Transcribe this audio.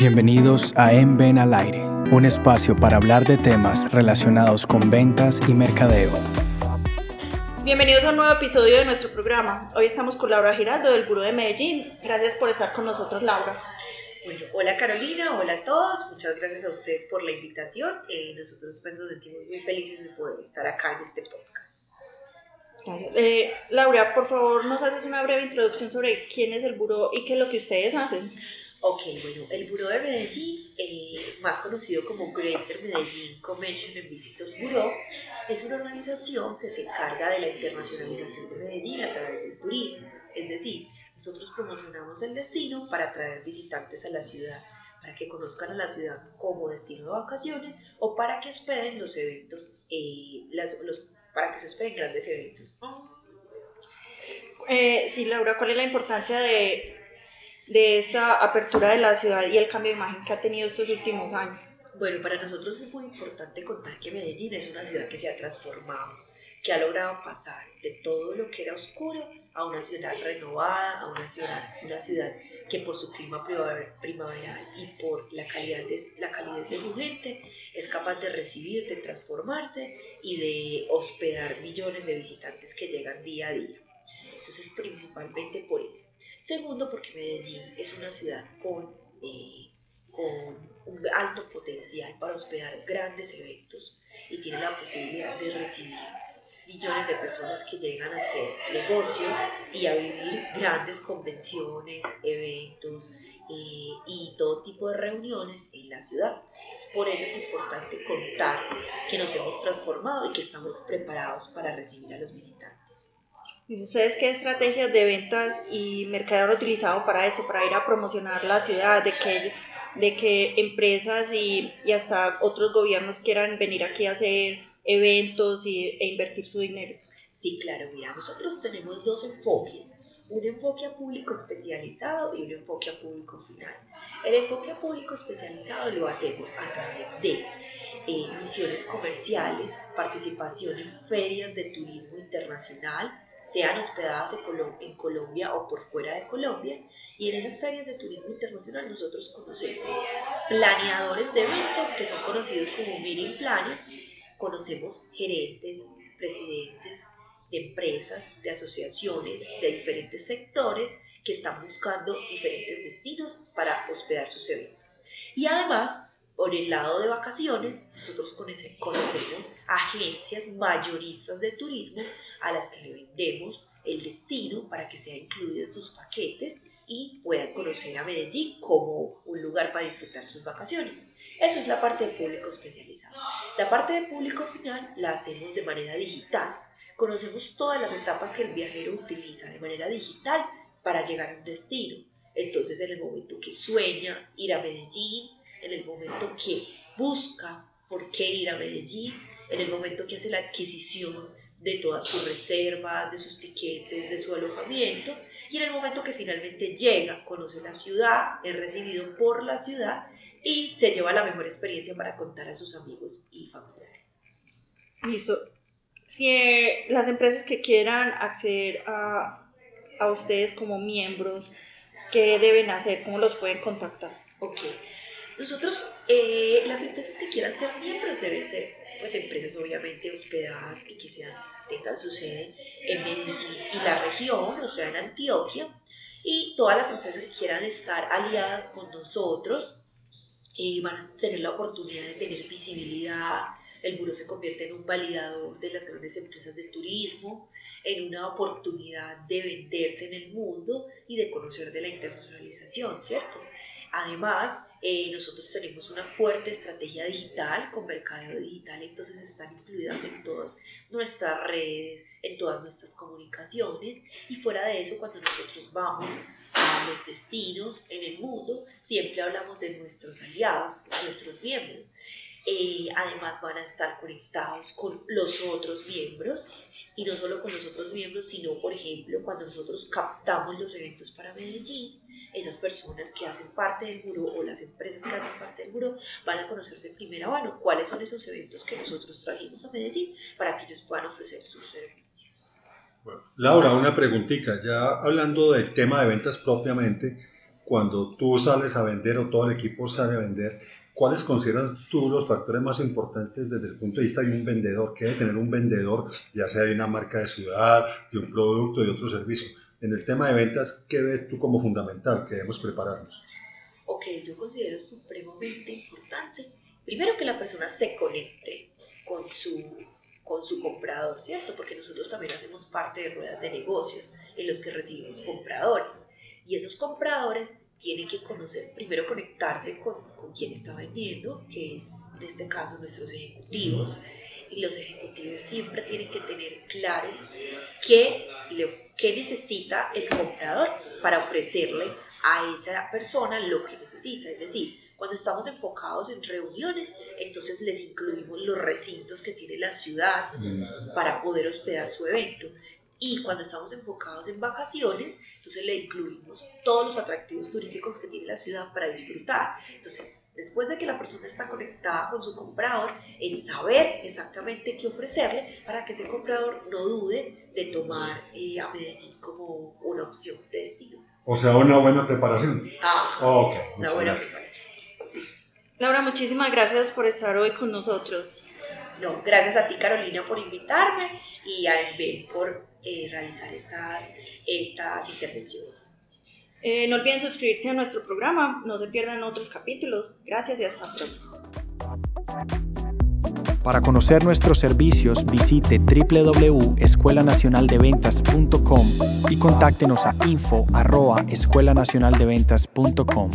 Bienvenidos a En Ven al Aire, un espacio para hablar de temas relacionados con ventas y mercadeo. Bienvenidos a un nuevo episodio de nuestro programa. Hoy estamos con Laura Giraldo del Buró de Medellín. Gracias por estar con nosotros, Laura. Bueno, hola Carolina, hola a todos. Muchas gracias a ustedes por la invitación. Eh, nosotros pues, nos sentimos muy felices de poder estar acá en este podcast. Gracias. Eh, Laura, por favor, nos haces una breve introducción sobre quién es el Buró y qué es lo que ustedes hacen. Ok, bueno, el Buró de Medellín, eh, más conocido como Greater Medellín Convention and Visitors Bureau, es una organización que se encarga de la internacionalización de Medellín a través del turismo. Es decir, nosotros promocionamos el destino para atraer visitantes a la ciudad, para que conozcan a la ciudad como destino de vacaciones o para que hospeden los eventos, eh, las, los, para que se hospeden grandes eventos. Eh, sí, Laura, ¿cuál es la importancia de, de esta apertura de la ciudad y el cambio de imagen que ha tenido estos últimos años? Bueno, para nosotros es muy importante contar que Medellín es una ciudad que se ha transformado, que ha logrado pasar de todo lo que era oscuro a una ciudad renovada, a una ciudad, una ciudad que por su clima primaveral y por la calidad de, la calidez de su gente es capaz de recibir, de transformarse y de hospedar millones de visitantes que llegan día a día. Entonces, principalmente por eso. Segundo, porque Medellín es una ciudad con, eh, con un alto potencial para hospedar grandes eventos y tiene la posibilidad de recibir millones de personas que llegan a hacer negocios y a vivir grandes convenciones, eventos eh, y todo tipo de reuniones en la ciudad. por eso es importante contar que nos hemos transformado y que estamos preparados para recibir a los visitantes. ¿Y ustedes qué estrategias de ventas y mercadeo han utilizado para eso, para ir a promocionar la ciudad, de que, de que empresas y, y hasta otros gobiernos quieran venir aquí a hacer eventos y, e invertir su dinero? Sí, claro, mira, nosotros tenemos dos enfoques, un enfoque a público especializado y un enfoque a público final. El enfoque a público especializado lo hacemos a través de eh, misiones comerciales, participación en ferias de turismo internacional, sean hospedadas en, Colombia o por fuera de Colombia. Y en esas ferias de turismo internacional nosotros conocemos planeadores de eventos que son conocidos como meeting planners, conocemos gerentes, presidentes de empresas, de asociaciones, de diferentes sectores que están buscando diferentes destinos para hospedar sus eventos. Y además por el lado de vacaciones, nosotros conocemos agencias mayoristas de turismo a las que le vendemos el destino para que sea incluido en sus paquetes y puedan conocer a Medellín como un lugar para disfrutar sus vacaciones. Eso es la parte de público especializado. La parte de público final la hacemos de manera digital. Conocemos todas las etapas que el viajero utiliza de manera digital para llegar a un destino. Entonces, en el momento que sueña ir a Medellín, en el momento que busca por qué ir a Medellín, en el momento que hace la adquisición de todas sus reservas, de sus tiquetes, de su alojamiento, y en el momento que finalmente llega, conoce la ciudad, es recibido por la ciudad y se lleva la mejor experiencia para contar a sus amigos y familiares. Listo. Si eh, las empresas que quieran acceder a, a ustedes como miembros, ¿qué deben hacer? ¿Cómo los pueden contactar? Ok. Nosotros, eh, las empresas que quieran ser miembros deben ser pues empresas obviamente hospedadas que, que sean, tengan su sede en Medellín y la región, o sea, en Antioquia, y todas las empresas que quieran estar aliadas con nosotros eh, van a tener la oportunidad de tener visibilidad. El buro se convierte en un validador de las grandes empresas de turismo, en una oportunidad de venderse en el mundo y de conocer de la internacionalización, ¿cierto? Además, eh, nosotros tenemos una fuerte estrategia digital con mercadeo digital, entonces están incluidas en todas nuestras redes, en todas nuestras comunicaciones y fuera de eso, cuando nosotros vamos a los destinos en el mundo, siempre hablamos de nuestros aliados, nuestros miembros. Eh, además van a estar conectados con los otros miembros y no solo con los otros miembros, sino por ejemplo cuando nosotros captamos los eventos para Medellín, esas personas que hacen parte del buró o las empresas que hacen parte del buró van a conocer de primera mano cuáles son esos eventos que nosotros trajimos a Medellín para que ellos puedan ofrecer sus servicios. Bueno, Laura, una preguntita, ya hablando del tema de ventas propiamente, cuando tú sales a vender o todo el equipo sale a vender, ¿cuáles consideran tú los factores más importantes desde el punto de vista de un vendedor? ¿Qué debe tener un vendedor, ya sea de una marca de ciudad, de un producto, de otro servicio? En el tema de ventas, ¿qué ves tú como fundamental que debemos prepararnos? Ok, yo considero supremamente importante, primero que la persona se conecte con su, con su comprador, ¿cierto? Porque nosotros también hacemos parte de ruedas de negocios en los que recibimos compradores. Y esos compradores tienen que conocer, primero conectarse con, con quien está vendiendo, que es en este caso nuestros ejecutivos. Y los ejecutivos siempre tienen que tener claro qué, qué necesita el comprador para ofrecerle a esa persona lo que necesita. Es decir, cuando estamos enfocados en reuniones, entonces les incluimos los recintos que tiene la ciudad mm. para poder hospedar su evento. Y cuando estamos enfocados en vacaciones, entonces le incluimos todos los atractivos turísticos que tiene la ciudad para disfrutar. Entonces, después de que la persona está conectada con su comprador, es saber exactamente qué ofrecerle para que ese comprador no dude de tomar eh, a Medellín como una opción de destino. O sea, una buena preparación. Ah, okay, una buena preparación. Laura, muchísimas gracias por estar hoy con nosotros. No, gracias a ti Carolina por invitarme y a Envel por eh, realizar estas, estas intervenciones. Eh, no olviden suscribirse a nuestro programa, no se pierdan otros capítulos. Gracias y hasta pronto. Para conocer nuestros servicios, visite www.escuelanacionaldeventas.com y contáctenos a info.escuelanacionaldeventas.com.